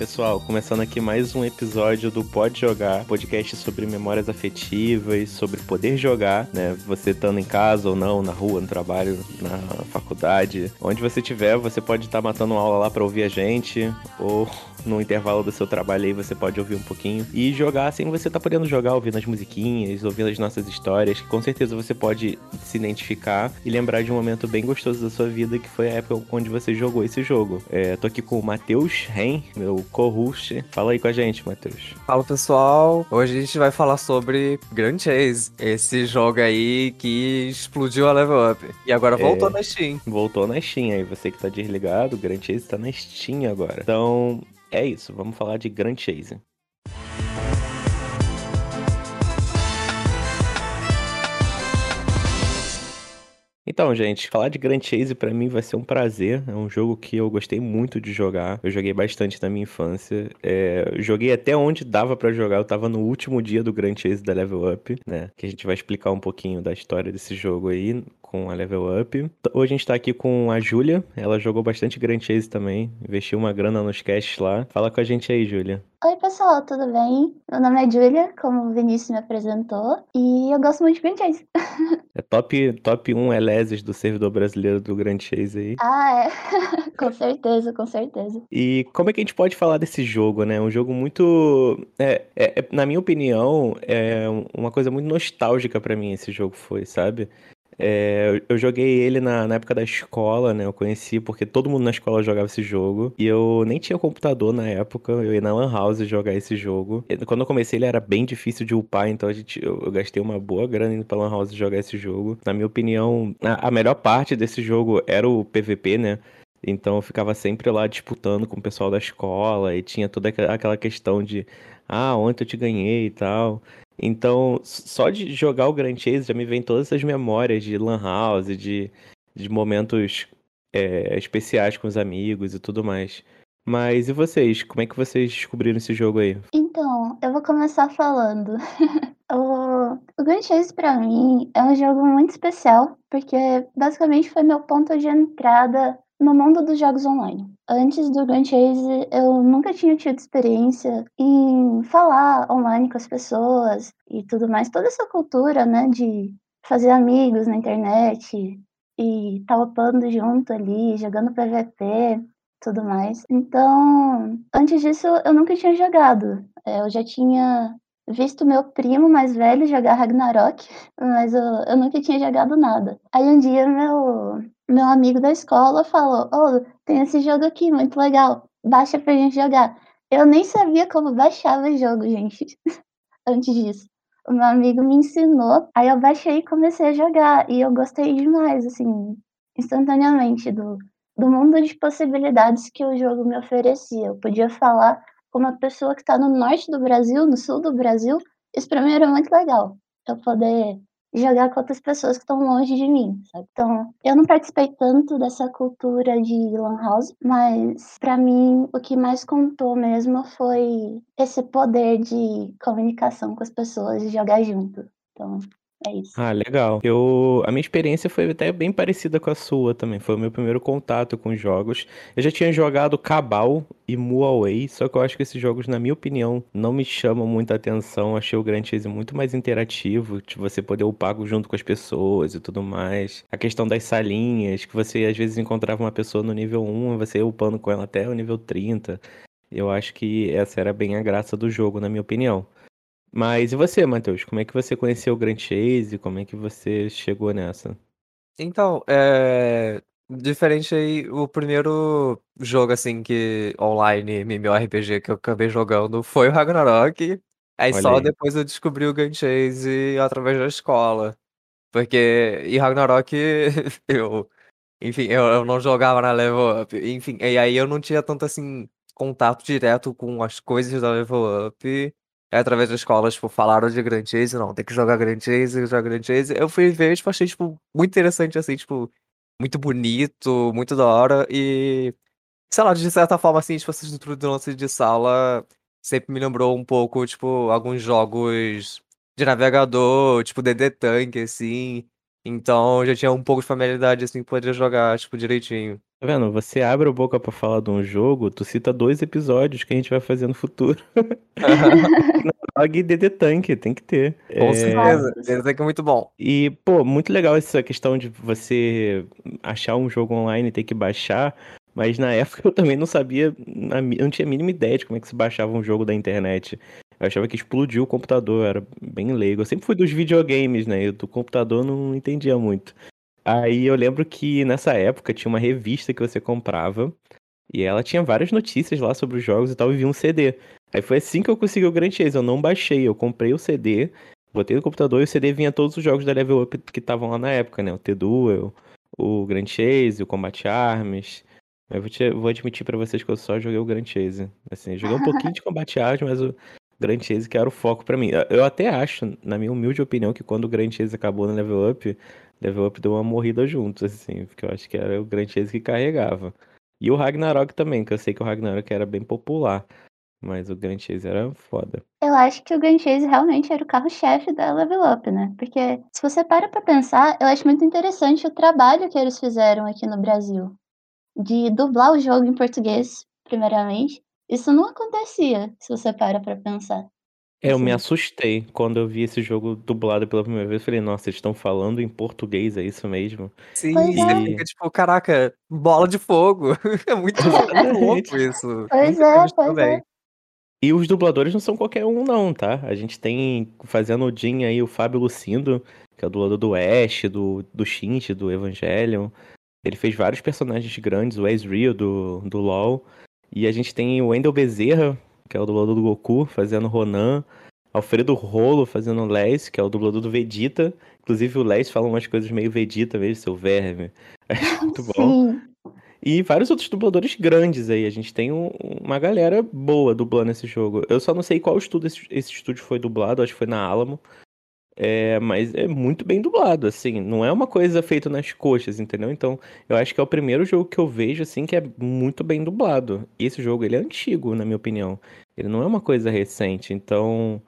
pessoal, começando aqui mais um episódio do Pode Jogar, podcast sobre memórias afetivas, sobre poder jogar, né? Você estando em casa ou não, na rua, no trabalho, na faculdade, onde você estiver, você pode estar matando uma aula lá para ouvir a gente, ou no intervalo do seu trabalho aí você pode ouvir um pouquinho e jogar assim você tá podendo jogar ouvindo as musiquinhas, ouvindo as nossas histórias, que com certeza você pode se identificar e lembrar de um momento bem gostoso da sua vida que foi a época onde você jogou esse jogo. É, tô aqui com o Matheus Ren, meu co-host. Fala aí com a gente, Matheus. Fala pessoal, hoje a gente vai falar sobre Grand Chase, esse jogo aí que explodiu a Level Up e agora voltou é, na Steam. Voltou na Steam aí, você que tá desligado, o Grand Chase tá na Steam agora. Então, é isso, vamos falar de Grand Chase. Então, gente, falar de Grand Chase para mim vai ser um prazer. É um jogo que eu gostei muito de jogar. Eu joguei bastante na minha infância. É, joguei até onde dava para jogar. Eu tava no último dia do Grand Chase da Level Up, né? Que a gente vai explicar um pouquinho da história desse jogo aí com a Level Up. Hoje a gente tá aqui com a Júlia. Ela jogou bastante Grand Chase também. Investiu uma grana nos casts lá. Fala com a gente aí, Júlia. Oi, pessoal, tudo bem? Meu nome é Julia, como o Vinícius me apresentou, e eu gosto muito de Grand Chase. É top, top 1 Eleses do servidor brasileiro do Grand Chase aí. Ah, é. com certeza, com certeza. E como é que a gente pode falar desse jogo, né? Um jogo muito. É, é, é na minha opinião, é uma coisa muito nostálgica para mim esse jogo foi, sabe? É, eu joguei ele na, na, época da escola, né? Eu conheci porque todo mundo na escola jogava esse jogo. E eu nem tinha computador na época. Eu ia na Lan House jogar esse jogo. Quando eu comecei, ele era bem difícil de upar. Então a gente, eu, eu gastei uma boa grana indo pra Lan House jogar esse jogo. Na minha opinião, a, a melhor parte desse jogo era o PVP, né? Então eu ficava sempre lá disputando com o pessoal da escola e tinha toda aquela questão de ah, ontem eu te ganhei e tal. Então, só de jogar o Grand Chase já me vem todas essas memórias de Lan House, de, de momentos é, especiais com os amigos e tudo mais. Mas e vocês? Como é que vocês descobriram esse jogo aí? Então, eu vou começar falando. o, o Grand Chase pra mim é um jogo muito especial, porque basicamente foi meu ponto de entrada no mundo dos jogos online. Antes do Grand Chase, eu nunca tinha tido experiência em falar online com as pessoas e tudo mais. Toda essa cultura, né, de fazer amigos na internet e tá upando junto ali, jogando PVP, tudo mais. Então, antes disso, eu nunca tinha jogado. É, eu já tinha visto meu primo mais velho jogar Ragnarok, mas eu, eu nunca tinha jogado nada. Aí um dia meu, meu amigo da escola falou: Oh, tem esse jogo aqui, muito legal, baixa pra gente jogar. Eu nem sabia como baixava o jogo, gente, antes disso. O meu amigo me ensinou, aí eu baixei e comecei a jogar. E eu gostei demais, assim, instantaneamente, do, do mundo de possibilidades que o jogo me oferecia. Eu podia falar uma pessoa que está no norte do Brasil, no sul do Brasil, isso para mim era muito legal. Eu poder jogar com outras pessoas que estão longe de mim, sabe? Então, eu não participei tanto dessa cultura de lan house, mas para mim o que mais contou mesmo foi esse poder de comunicação com as pessoas e jogar junto. Então, é isso. Ah, legal. Eu, a minha experiência foi até bem parecida com a sua também. Foi o meu primeiro contato com jogos. Eu já tinha jogado Cabal e Muaway, só que eu acho que esses jogos, na minha opinião, não me chamam muita atenção. Achei o Grand Chase muito mais interativo, de você poder upar junto com as pessoas e tudo mais. A questão das salinhas, que você às vezes encontrava uma pessoa no nível 1 e você ia upando com ela até o nível 30. Eu acho que essa era bem a graça do jogo, na minha opinião. Mas e você, Matheus? Como é que você conheceu o Grand Chase? Como é que você chegou nessa? Então, é. Diferente aí, o primeiro jogo assim que online MMORPG que eu acabei jogando foi o Ragnarok. Aí Olha só aí. depois eu descobri o Grand Chase através da escola. Porque em Ragnarok eu, enfim, eu, eu não jogava na Level Up. Enfim, e aí eu não tinha tanto assim contato direto com as coisas da Level Up. É através da escola, tipo, falaram de Grand Chase, não, tem que jogar Grand Chase, jogar Grand Chase. Eu fui ver, tipo, achei, tipo, muito interessante, assim, tipo, muito bonito, muito da hora, e, sei lá, de certa forma, assim, tipo, essa estrutura do lance de sala sempre me lembrou um pouco, tipo, alguns jogos de navegador, tipo, DD Tank, assim, então já tinha um pouco de familiaridade, assim, poder jogar, tipo, direitinho. Tá vendo? Você abre a boca pra falar de um jogo, tu cita dois episódios que a gente vai fazer no futuro. E DD Tank, tem que ter. Com É, certeza. DD Tank é muito bom. E, pô, muito legal essa questão de você achar um jogo online e ter que baixar. Mas na época eu também não sabia, eu não tinha a mínima ideia de como é que se baixava um jogo da internet. Eu achava que explodiu o computador, era bem leigo. Eu sempre fui dos videogames, né? E do computador não entendia muito. Aí eu lembro que nessa época tinha uma revista que você comprava e ela tinha várias notícias lá sobre os jogos e tal, e vinha um CD. Aí foi assim que eu consegui o Grand Chase. Eu não baixei, eu comprei o CD, botei no computador e o CD vinha todos os jogos da Level Up que estavam lá na época, né? O T-Duel, o Grand Chase, o Combat Arms. Eu vou, te- vou admitir pra vocês que eu só joguei o Grand Chase. Assim, joguei um pouquinho de Combat Arms, mas o Grand Chase que era o foco pra mim. Eu até acho, na minha humilde opinião, que quando o Grand Chase acabou no Level Up, Level Up deu uma morrida junto, assim, porque eu acho que era o Grand Chase que carregava. E o Ragnarok também, que eu sei que o Ragnarok era bem popular, mas o Grand Chase era foda. Eu acho que o Grand Chase realmente era o carro-chefe da Level Up, né? Porque se você para pra pensar, eu acho muito interessante o trabalho que eles fizeram aqui no Brasil. De dublar o jogo em português, primeiramente. Isso não acontecia, se você para pra pensar. É, eu me assustei quando eu vi esse jogo dublado pela primeira vez. Eu falei, nossa, eles estão falando em português, é isso mesmo? Sim, Pois você é. fica tipo, caraca, bola de fogo. É muito, muito louco isso. Pois tinha é, pois também. é. E os dubladores não são qualquer um, não, tá? A gente tem fazendo o Jin aí o Fábio Lucindo, que é o dublador do Ash, do, do Shinji, do Evangelion. Ele fez vários personagens grandes, o Ezreal do, do LoL. E a gente tem o Wendel Bezerra, que é o dublador do Goku, fazendo Ronan. Alfredo Rolo fazendo o Les, que é o dublador do Vegeta. Inclusive o Les fala umas coisas meio Vegeta mesmo, seu verme. Acho muito bom. Sim. E vários outros dubladores grandes aí. A gente tem um- uma galera boa dublando esse jogo. Eu só não sei qual estúdio esse, esse estúdio foi dublado, acho que foi na Alamo. É, mas é muito bem dublado, assim. Não é uma coisa feita nas coxas, entendeu? Então, eu acho que é o primeiro jogo que eu vejo, assim, que é muito bem dublado. E esse jogo, ele é antigo, na minha opinião. Ele não é uma coisa recente. Então,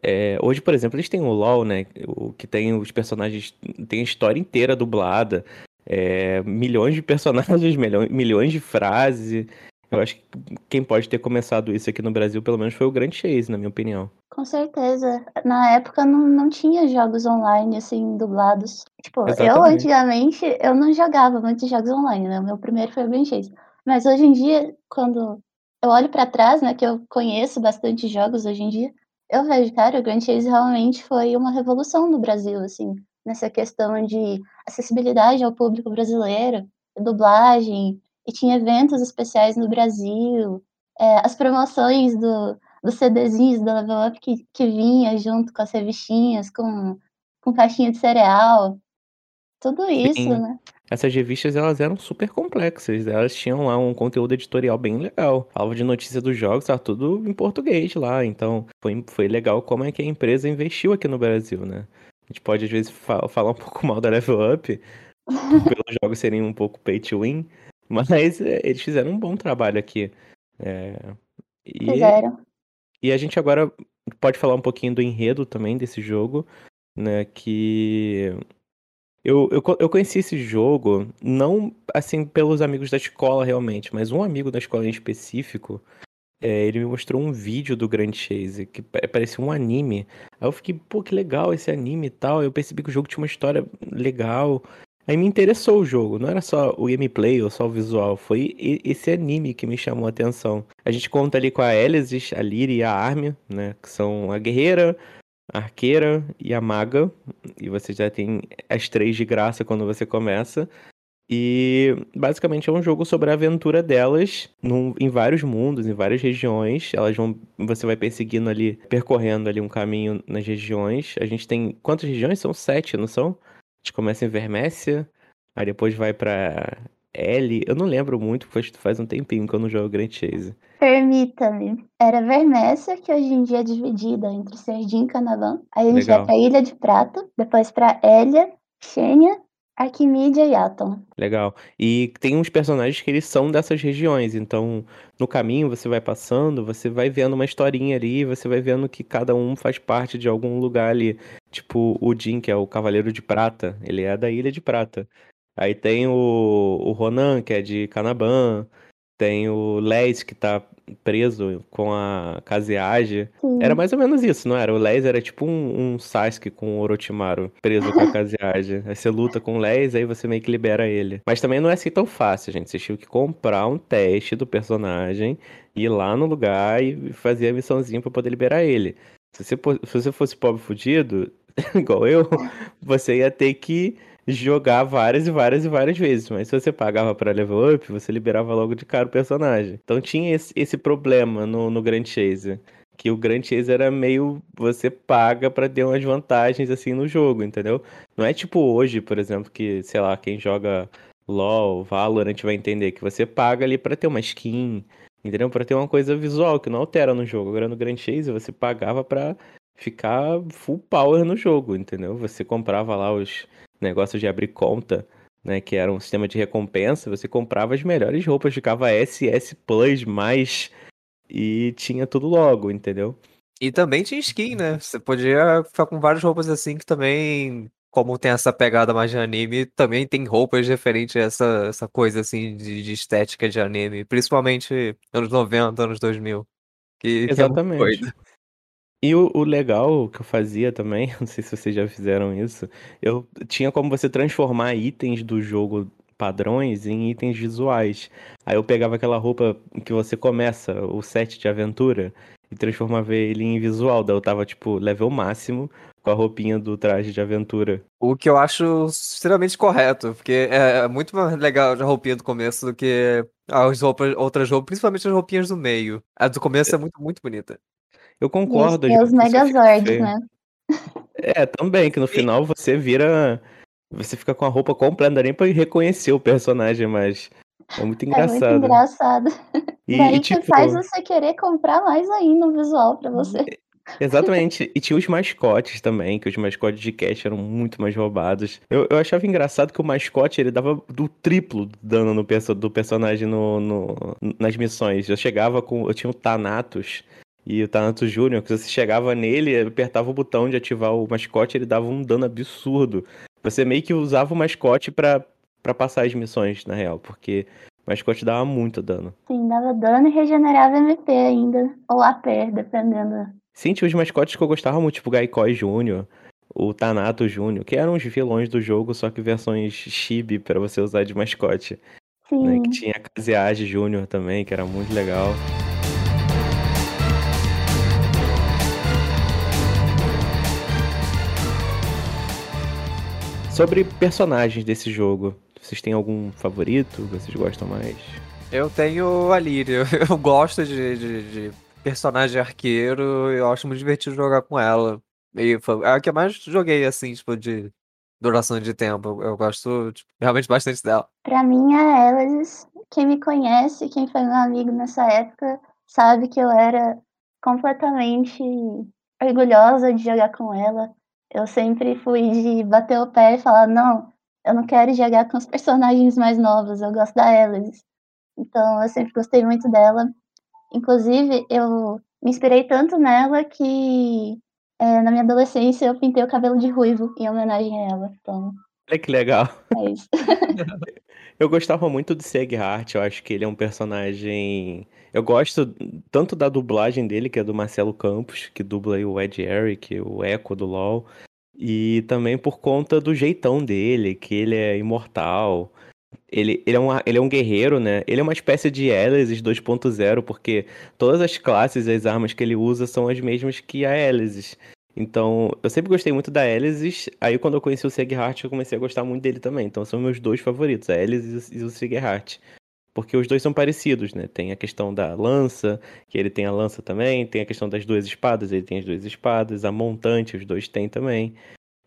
é, hoje, por exemplo, eles têm o LoL, né? O que tem os personagens, tem a história inteira dublada. É, milhões de personagens, milhões, milhões de frases. Eu acho que quem pode ter começado isso aqui no Brasil, pelo menos, foi o Grand Chase, na minha opinião. Com certeza. Na época não, não tinha jogos online, assim, dublados. Tipo, eu Exatamente. antigamente, eu não jogava muitos jogos online, né? O meu primeiro foi o Grand Chase. Mas hoje em dia, quando eu olho pra trás, né, que eu conheço bastante jogos hoje em dia, eu vejo, cara, o Grand Chase realmente foi uma revolução no Brasil, assim, nessa questão de acessibilidade ao público brasileiro, dublagem, e tinha eventos especiais no Brasil, é, as promoções do, dos CDzinhos da Level Up que, que vinha junto com as revistinhas, com, com caixinha de cereal, tudo isso, Sim. né? Essas revistas, elas eram super complexas. Elas tinham lá um conteúdo editorial bem legal. Falava de notícia dos jogos, tava tudo em português lá. Então, foi, foi legal como é que a empresa investiu aqui no Brasil, né? A gente pode, às vezes, fa- falar um pouco mal da Level Up, pelos jogos serem um pouco pay to win, mas é, eles fizeram um bom trabalho aqui. É, e, Fizeram. e a gente agora pode falar um pouquinho do enredo também desse jogo, né? Que eu, eu, eu conheci esse jogo não assim pelos amigos da escola realmente, mas um amigo da escola em específico, é, ele me mostrou um vídeo do Grand Chase que pa- parecia um anime. Aí eu fiquei, pô, que legal esse anime e tal. Eu percebi que o jogo tinha uma história legal. Aí me interessou o jogo, não era só o gameplay ou só o visual, foi esse anime que me chamou a atenção. A gente conta ali com a Elesis, a Lyria e a Armia, né, que são a guerreira, a arqueira e a maga, e você já tem as três de graça quando você começa. E basicamente é um jogo sobre a aventura delas num- em vários mundos, em várias regiões. Elas vão, você vai perseguindo ali, percorrendo ali um caminho nas regiões. A gente tem quantas regiões? São sete, não são? Gente começa em Vermécia, aí depois vai pra L. Eu não lembro muito, porque faz um tempinho que eu não jogo Grand Chase. Permita-me. Era Vermécia, que hoje em dia é dividida entre Serdim e Canavan. Aí a gente Legal. vai pra Ilha de Prata, depois pra Hélia, Xênia, Arquimídia e Atom. Legal. E tem uns personagens que eles são dessas regiões, então no caminho você vai passando, você vai vendo uma historinha ali, você vai vendo que cada um faz parte de algum lugar ali. Tipo o Jin, que é o Cavaleiro de Prata, ele é da Ilha de Prata. Aí tem o, o Ronan, que é de Canaban. Tem o Les, que tá preso com a Kaziage. Era mais ou menos isso, não era? O Les era tipo um, um Sasuke com o Orochimaru preso com a Kaziage. aí você luta com o Les, aí você meio que libera ele. Mas também não é assim tão fácil, gente. Você tinha que comprar um teste do personagem, ir lá no lugar e fazer a missãozinha pra poder liberar ele. Se você, se você fosse pobre fudido, igual eu, você ia ter que jogar várias e várias e várias vezes. Mas se você pagava para level up, você liberava logo de cara o personagem. Então tinha esse, esse problema no, no Grand Chase. Que o Grand Chase era meio. Você paga para ter umas vantagens assim no jogo, entendeu? Não é tipo hoje, por exemplo, que, sei lá, quem joga LOL, Valorant vai entender que você paga ali para ter uma skin, entendeu? Para ter uma coisa visual que não altera no jogo. Agora no Grand Chase você pagava para ficar full power no jogo, entendeu? Você comprava lá os negócio de abrir conta, né, que era um sistema de recompensa, você comprava as melhores roupas, ficava SS Plus mais e tinha tudo logo, entendeu? E também tinha skin, né? Você podia ficar com várias roupas assim que também, como tem essa pegada mais de anime, também tem roupas referentes a essa, essa coisa assim de, de estética de anime, principalmente anos 90, anos 2000. Que, Exatamente. Que é e o, o, legal que eu fazia também, não sei se vocês já fizeram isso, eu tinha como você transformar itens do jogo padrões em itens visuais. Aí eu pegava aquela roupa que você começa, o set de aventura, e transformava ele em visual. Daí eu tava, tipo, level máximo com a roupinha do traje de aventura. O que eu acho extremamente correto, porque é, é muito mais legal a roupinha do começo do que as roupas, outras roupas, principalmente as roupinhas do meio. A do começo é muito, muito bonita. Eu concordo. Os Megazords, né? É, também, que no final você vira. Você fica com a roupa completa, não dá nem pra reconhecer o personagem, mas é muito engraçado. É muito engraçado. E, Daí e, tipo... que faz você querer comprar mais ainda o visual pra você. Exatamente. E tinha os mascotes também, que os mascotes de cash eram muito mais roubados. Eu, eu achava engraçado que o mascote ele dava do triplo dano no perso do personagem no, no, nas missões. Eu chegava com. Eu tinha o Thanatos, e o Thanatos Júnior, que você chegava nele, apertava o botão de ativar o mascote, ele dava um dano absurdo. Você meio que usava o mascote para passar as missões, na real, porque o mascote dava muito dano. Sim, dava dano e regenerava MP ainda, ou AP, dependendo. Sim, tinha os mascotes que eu gostava muito, tipo o Gaikoi Júnior, o Thanatos Júnior, que eram os vilões do jogo, só que versões chibi para você usar de mascote. Sim. Né? Que tinha a Kazeage Júnior também, que era muito legal. Sobre personagens desse jogo, vocês têm algum favorito? Vocês gostam mais? Eu tenho a Lyria. Eu gosto de, de, de personagem arqueiro. Eu acho muito divertido jogar com ela. E é a que eu mais joguei, assim, tipo, de duração de tempo. Eu gosto tipo, realmente bastante dela. Pra mim, a Alice, quem me conhece, quem foi meu amigo nessa época, sabe que eu era completamente orgulhosa de jogar com ela. Eu sempre fui de bater o pé e falar, não, eu não quero jogar com os personagens mais novos, eu gosto da Alice. Então eu sempre gostei muito dela. Inclusive, eu me inspirei tanto nela que é, na minha adolescência eu pintei o cabelo de ruivo em homenagem a ela. Então, Olha que legal. É isso. eu gostava muito do Seghart, eu acho que ele é um personagem. Eu gosto tanto da dublagem dele, que é do Marcelo Campos, que dubla o Ed Eric, o Echo do LoL, e também por conta do jeitão dele, que ele é imortal. Ele, ele, é um, ele é um guerreiro, né? Ele é uma espécie de Elesis 2.0, porque todas as classes e as armas que ele usa são as mesmas que a Elesis. Então, eu sempre gostei muito da Elysis. Aí, quando eu conheci o Seghart, eu comecei a gostar muito dele também. Então, são meus dois favoritos, a Elysis e o Seghart. Porque os dois são parecidos, né? Tem a questão da lança, que ele tem a lança também. Tem a questão das duas espadas, ele tem as duas espadas. A montante, os dois têm também.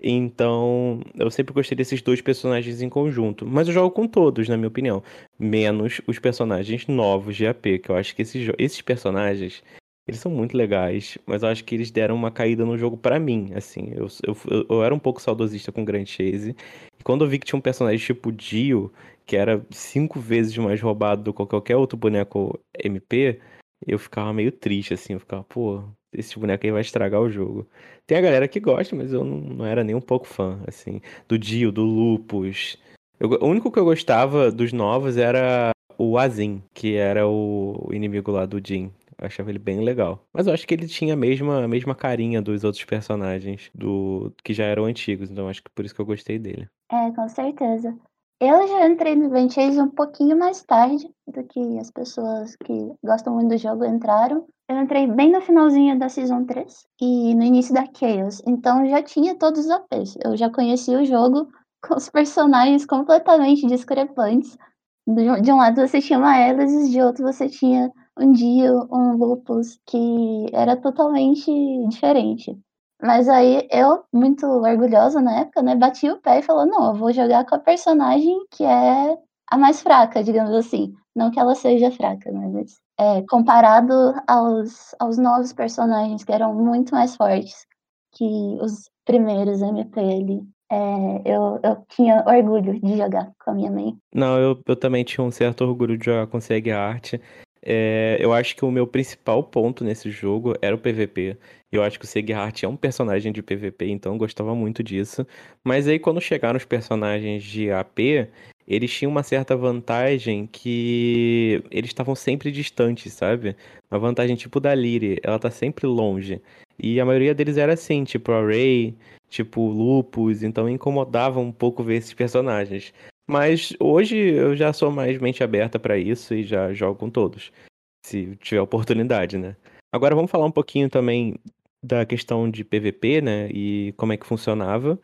Então, eu sempre gostei desses dois personagens em conjunto. Mas eu jogo com todos, na minha opinião. Menos os personagens novos de AP, que eu acho que esses, esses personagens eles são muito legais, mas eu acho que eles deram uma caída no jogo para mim, assim. Eu, eu, eu, era um pouco saudosista com Grand Chase. E quando eu vi que tinha um personagem tipo Dio, que era cinco vezes mais roubado do que qualquer outro boneco MP, eu ficava meio triste, assim. Eu ficava, pô, esse boneco aí vai estragar o jogo. Tem a galera que gosta, mas eu não, não era nem um pouco fã, assim. Do Dio, do Lupus, Eu, o único que eu gostava dos novos era o Azim, que era o inimigo lá do Jin. Eu achava ele bem legal. Mas eu acho que ele tinha a mesma, a mesma carinha dos outros personagens do que já eram antigos. Então acho que por isso que eu gostei dele. É, com certeza. Eu já entrei no Event Chase um pouquinho mais tarde do que as pessoas que gostam muito do jogo entraram. Eu entrei bem no finalzinho da Season 3 e no início da Chaos. Então já tinha todos os APs. Eu já conhecia o jogo com os personagens completamente discrepantes. De um lado você tinha uma Elesis, de outro você tinha um Dio, um Lupus, que era totalmente diferente. Mas aí eu, muito orgulhosa na época, né, bati o pé e falou, não, eu vou jogar com a personagem que é a mais fraca, digamos assim. Não que ela seja fraca, né, mas é, comparado aos, aos novos personagens que eram muito mais fortes que os primeiros MP ali. É, eu, eu tinha orgulho de jogar com a minha mãe. Não, eu, eu também tinha um certo orgulho de jogar com Seg Art. É, eu acho que o meu principal ponto nesse jogo era o PVP. Eu acho que o Seghart é um personagem de PVP, então eu gostava muito disso. Mas aí quando chegaram os personagens de AP, eles tinham uma certa vantagem que eles estavam sempre distantes, sabe? Uma vantagem tipo da Lyri, ela tá sempre longe. E a maioria deles era assim, tipo a Ray, tipo Lupus, então incomodava um pouco ver esses personagens. Mas hoje eu já sou mais mente aberta para isso e já jogo com todos, se tiver oportunidade, né? Agora vamos falar um pouquinho também da questão de PVP, né? E como é que funcionava.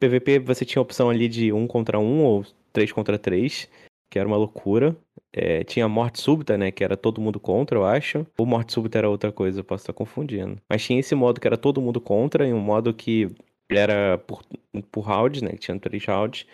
PVP você tinha a opção ali de um contra um ou três contra três, que era uma loucura. É, tinha morte súbita, né? Que era todo mundo contra, eu acho. Ou morte súbita era outra coisa, eu posso estar confundindo. Mas tinha esse modo que era todo mundo contra, e um modo que era por, por round, né? Que tinha três rounds.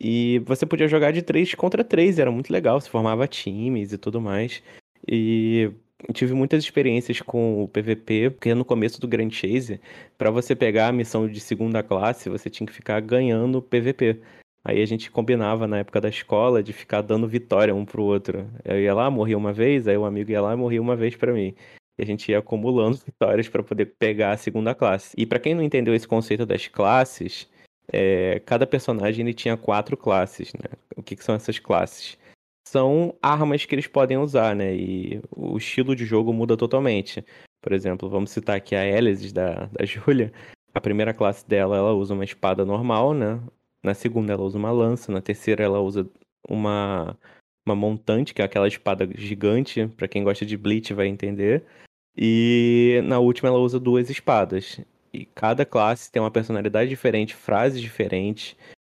E você podia jogar de 3 contra 3, era muito legal, você formava times e tudo mais. E tive muitas experiências com o PVP, porque no começo do Grand Chase, para você pegar a missão de segunda classe, você tinha que ficar ganhando PVP. Aí a gente combinava na época da escola de ficar dando vitória um pro outro. Eu ia lá, morria uma vez, aí o amigo ia lá e morria uma vez para mim. E a gente ia acumulando vitórias para poder pegar a segunda classe. E para quem não entendeu esse conceito das classes, é, cada personagem ele tinha quatro classes, né? O que, que, são essas classes? São armas que eles podem usar, né? E o estilo de jogo muda totalmente. Por exemplo, vamos citar aqui a Elesis da, da Julia. A primeira classe dela, ela usa uma espada normal, né? Na segunda, ela usa uma lança. Na terceira, ela usa uma, uma montante, que é aquela espada gigante. Para quem gosta de Bleach vai entender. E na última, ela usa duas espadas. E cada classe tem uma personalidade diferente, frases diferentes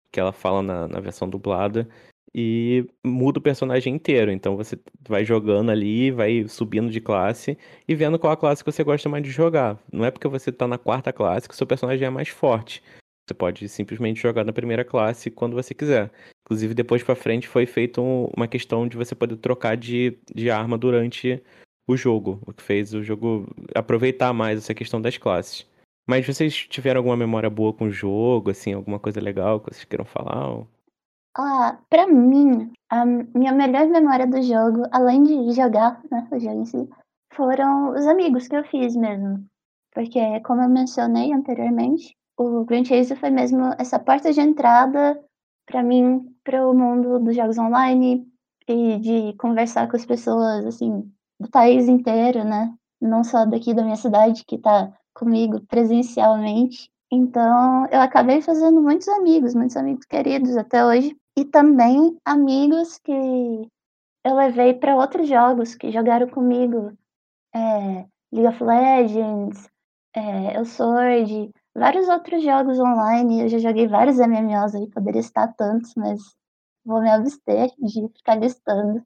que ela fala na, na versão dublada. E muda o personagem inteiro. Então você vai jogando ali, vai subindo de classe e vendo qual a classe que você gosta mais de jogar. Não é porque você tá na quarta classe que seu personagem é mais forte. Você pode simplesmente jogar na primeira classe quando você quiser. Inclusive, depois para frente foi feito uma questão de você poder trocar de, de arma durante o jogo, o que fez o jogo aproveitar mais essa questão das classes. Mas vocês tiveram alguma memória boa com o jogo, assim, alguma coisa legal que vocês queiram falar? Ou... Ah, pra mim, a minha melhor memória do jogo, além de jogar, né, o jogo em si, foram os amigos que eu fiz mesmo. Porque, como eu mencionei anteriormente, o Grand Chase foi mesmo essa porta de entrada para mim para o mundo dos jogos online e de conversar com as pessoas assim do país inteiro, né? Não só daqui da minha cidade que tá comigo presencialmente. Então, eu acabei fazendo muitos amigos, muitos amigos queridos até hoje. E também amigos que eu levei para outros jogos que jogaram comigo. É, League of Legends, é, El Sword, vários outros jogos online. Eu já joguei vários MMOs aí, poderia estar tantos, mas vou me abster de ficar listando.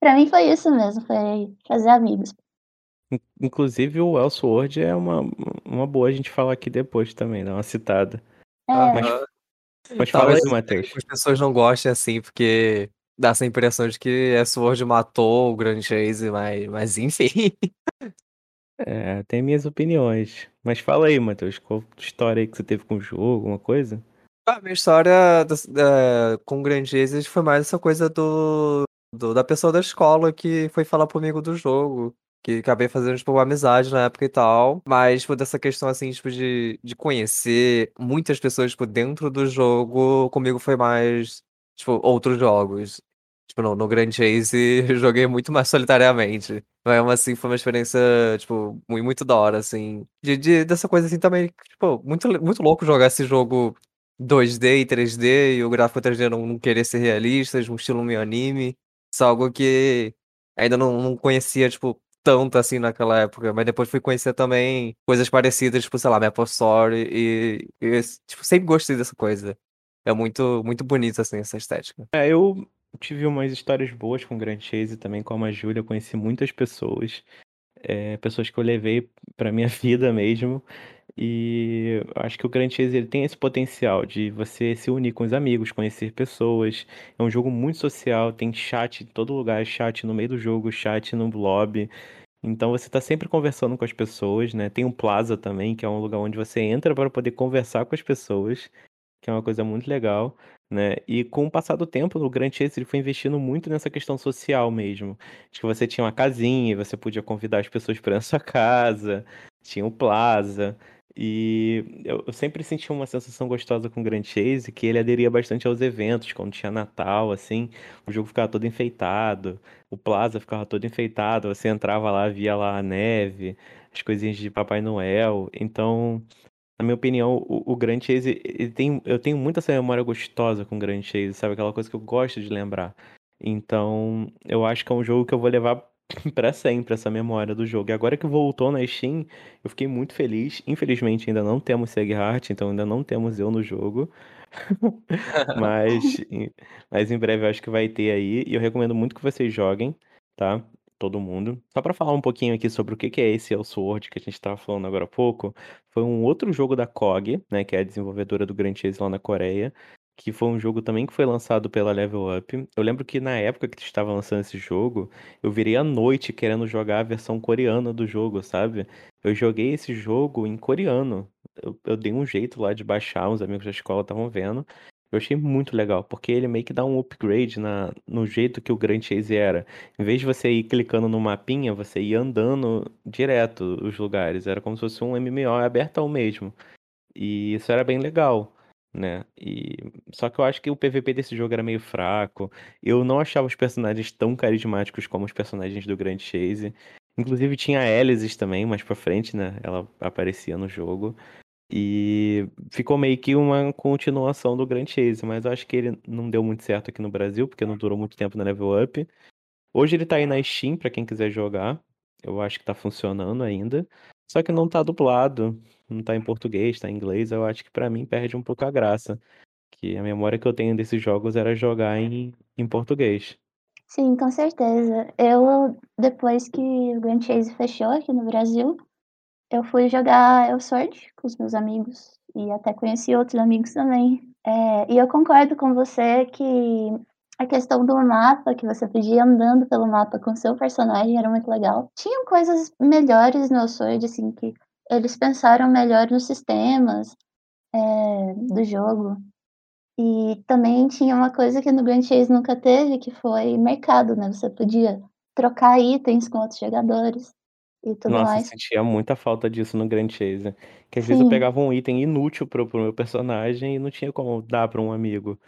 Para mim foi isso mesmo, foi fazer amigos. Inclusive o Elsword é uma, uma boa a gente falar aqui depois também, dar uma citada. É. Mas, mas fala isso, Matheus. As pessoas não gostam assim, porque dá essa impressão de que Elsword matou o Grand Chase, mas, mas enfim. É, tem minhas opiniões. Mas fala aí, Matheus, qual história aí que você teve com o jogo, alguma coisa? A minha história da, da, com o Grand Chase foi mais essa coisa do, do, da pessoa da escola que foi falar comigo do jogo que acabei fazendo, tipo, amizade na época e tal. Mas, tipo, dessa questão, assim, tipo, de, de conhecer muitas pessoas, tipo, dentro do jogo, comigo foi mais tipo, outros jogos. Tipo, no, no Grand Chase joguei muito mais solitariamente. Mas assim, foi uma experiência, tipo, muito, muito da hora, assim. De, de, dessa coisa assim também, tipo, muito, muito louco jogar esse jogo 2D e 3D e o gráfico 3D não, não querer ser realista, um estilo meio anime. Isso é algo que ainda não, não conhecia, tipo, tanto assim naquela época, mas depois fui conhecer também coisas parecidas, tipo, sei lá, Maple Story e, e tipo, sempre gostei dessa coisa. É muito, muito bonito, assim, essa estética. É, eu tive umas histórias boas com Grand Chase também, como a Júlia, conheci muitas pessoas, é, pessoas que eu levei pra minha vida mesmo, e acho que o Grand Chase ele tem esse potencial de você se unir com os amigos, conhecer pessoas. É um jogo muito social, tem chat em todo lugar, chat no meio do jogo, chat no lobby. Então você está sempre conversando com as pessoas, né? Tem um Plaza também, que é um lugar onde você entra para poder conversar com as pessoas, que é uma coisa muito legal, né? E com o passar do tempo, o Grand Chase ele foi investindo muito nessa questão social mesmo. De que você tinha uma casinha, você podia convidar as pessoas para sua casa, tinha o Plaza. E eu, eu sempre senti uma sensação gostosa com o Grand Chase, que ele aderia bastante aos eventos, quando tinha Natal, assim, o jogo ficava todo enfeitado, o Plaza ficava todo enfeitado, você entrava lá, via lá a neve, as coisinhas de Papai Noel. Então, na minha opinião, o, o Grand Chase, ele tem, eu tenho muita essa memória gostosa com o Grand Chase, sabe? Aquela coisa que eu gosto de lembrar. Então, eu acho que é um jogo que eu vou levar para sempre essa memória do jogo. E agora que voltou na Steam, eu fiquei muito feliz. Infelizmente ainda não temos Heart, então ainda não temos eu no jogo. mas, mas em breve eu acho que vai ter aí. E eu recomendo muito que vocês joguem, tá? Todo mundo. Só para falar um pouquinho aqui sobre o que é esse Elsword que a gente estava falando agora há pouco, foi um outro jogo da KOG, né, que é a desenvolvedora do Grand Chase lá na Coreia, que foi um jogo também que foi lançado pela Level Up. Eu lembro que na época que estava lançando esse jogo, eu virei à noite querendo jogar a versão coreana do jogo, sabe? Eu joguei esse jogo em coreano. Eu, eu dei um jeito lá de baixar, uns amigos da escola estavam vendo. Eu achei muito legal, porque ele meio que dá um upgrade na, no jeito que o Grand Chase era. Em vez de você ir clicando no mapinha, você ia andando direto os lugares. Era como se fosse um MMO aberto ao mesmo. E isso era bem legal né? E só que eu acho que o PVP desse jogo era meio fraco. Eu não achava os personagens tão carismáticos como os personagens do Grand Chase. Inclusive tinha a Alice também, mais pra frente, né? Ela aparecia no jogo. E ficou meio que uma continuação do Grand Chase, mas eu acho que ele não deu muito certo aqui no Brasil, porque não durou muito tempo na Level Up. Hoje ele tá aí na Steam para quem quiser jogar. Eu acho que tá funcionando ainda. Só que não tá dublado não tá em português, tá em inglês, eu acho que para mim perde um pouco a graça. Que a memória que eu tenho desses jogos era jogar em, em português. Sim, com certeza. Eu, depois que o Grand Chase fechou aqui no Brasil, eu fui jogar El Sword com os meus amigos e até conheci outros amigos também. É, e eu concordo com você que a questão do mapa, que você podia ir andando pelo mapa com seu personagem, era muito legal. Tinham coisas melhores no Sword, assim, que eles pensaram melhor nos sistemas é, do jogo. E também tinha uma coisa que no Grand Chase nunca teve, que foi mercado, né? Você podia trocar itens com outros jogadores e tudo Nossa, mais. eu sentia muita falta disso no Grand Chase. Que às vezes eu pegava um item inútil pro, pro meu personagem e não tinha como dar pra um amigo.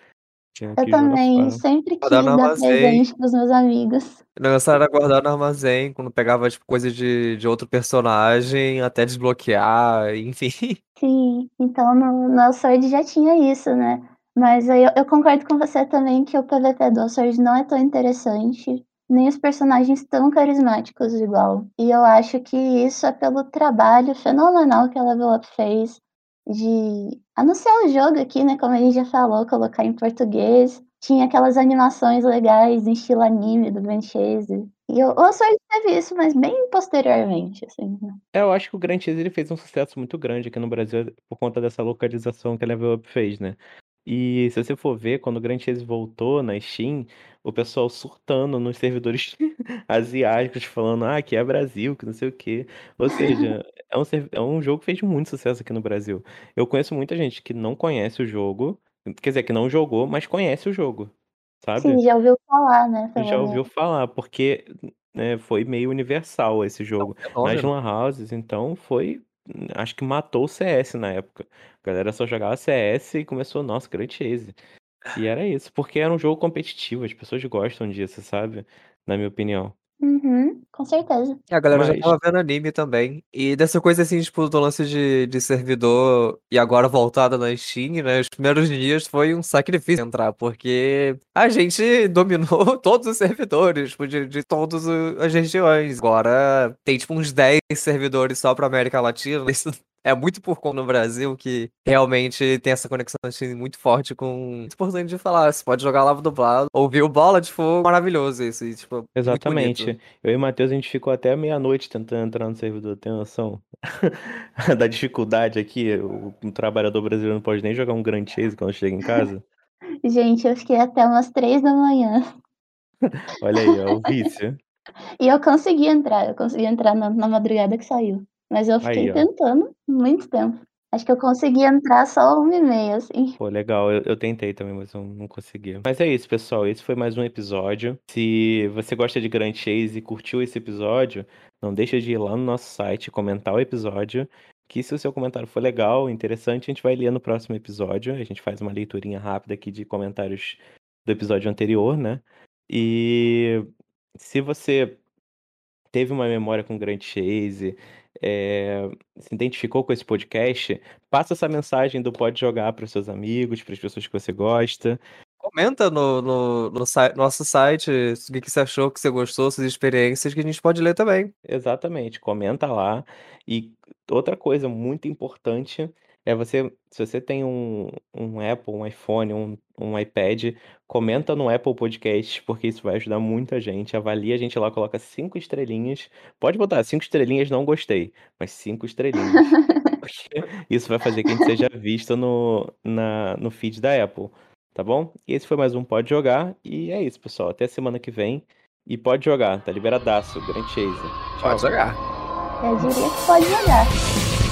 Eu também sempre quis dar presente pros meus amigos. O negócio era guardar no armazém, quando pegava, tipo, coisa de, de outro personagem, até desbloquear, enfim. Sim, então no, no Sword já tinha isso, né? Mas aí eu, eu, concordo com você também que o PVP do Sword não é tão interessante, nem os personagens tão carismáticos igual. E eu acho que isso é pelo trabalho fenomenal que a Level Up fez de anunciar o jogo aqui, né? Como a gente já falou, colocar em português. Tinha aquelas animações legais em estilo anime do Ben Chase. E o, o Sword teve isso, mas bem posteriormente, assim. Né? É, eu acho que o Grand Chase ele fez um sucesso muito grande aqui no Brasil por conta dessa localização que a Level Up fez, né? E se você for ver, quando o Grand Chase voltou na Steam, o pessoal surtando nos servidores asiáticos, falando, ah, que é Brasil, que não sei o quê. Ou seja, é um, é um jogo que fez muito sucesso aqui no Brasil. Eu conheço muita gente que não conhece o jogo, quer dizer, que não jogou, mas conhece o jogo, sabe? Sim, já ouviu falar, né? Já ouviu falar, porque né, foi meio universal esse jogo. É Nas lan houses, então, foi acho que matou o CS na época. A galera só jogava CS e começou, nossa, Grand Chase. E era isso, porque era um jogo competitivo, as pessoas gostam disso, sabe? Na minha opinião. Uhum, com certeza. E a galera já Mas estava vendo anime também. E dessa coisa assim, tipo, do lance de, de servidor e agora voltada na Steam, né? Os primeiros dias foi um sacrifício entrar, porque a gente dominou todos os servidores, tipo, de, de todas as regiões. Agora tem, tipo, uns 10 servidores só pra América Latina. Isso é muito por conta no Brasil que realmente tem essa conexão assim, muito forte com. Muito importante de falar. Você pode jogar Lava dublado, ouvir o Bola de Fogo, maravilhoso isso. E, tipo, Exatamente. Eu e o Matheus, a gente ficou até meia-noite tentando entrar no servidor, tem noção? da dificuldade aqui. O, o trabalhador brasileiro não pode nem jogar um Grand Chase quando chega em casa. Gente, eu fiquei até umas três da manhã. Olha aí, ó, o vício. E eu consegui entrar, eu consegui entrar na, na madrugada que saiu. Mas eu fiquei Aí, tentando muito tempo. Acho que eu consegui entrar só uma e meia, assim. Pô, legal. Eu, eu tentei também, mas eu não consegui. Mas é isso, pessoal. Esse foi mais um episódio. Se você gosta de Grand Chase e curtiu esse episódio, não deixa de ir lá no nosso site comentar o episódio. Que se o seu comentário for legal, interessante, a gente vai ler no próximo episódio. A gente faz uma leiturinha rápida aqui de comentários do episódio anterior, né? E se você teve uma memória com Grand Chase, é, se identificou com esse podcast, passa essa mensagem do Pode Jogar para os seus amigos, para as pessoas que você gosta. Comenta no, no, no site, nosso site o que, que você achou, o que você gostou, suas experiências, que a gente pode ler também. Exatamente, comenta lá. E outra coisa muito importante é você, se você tem um, um Apple, um iPhone, um, um iPad, comenta no Apple Podcast, porque isso vai ajudar muita gente. Avalia a gente lá, coloca cinco estrelinhas. Pode botar cinco estrelinhas, não gostei, mas cinco estrelinhas. Porque isso vai fazer que a gente seja visto no, na, no feed da Apple, tá bom? E esse foi mais um Pode Jogar. E é isso, pessoal. Até semana que vem. E pode jogar, tá liberadaço. Grand Chase. Tchau. Pode jogar. Eu diria que pode jogar.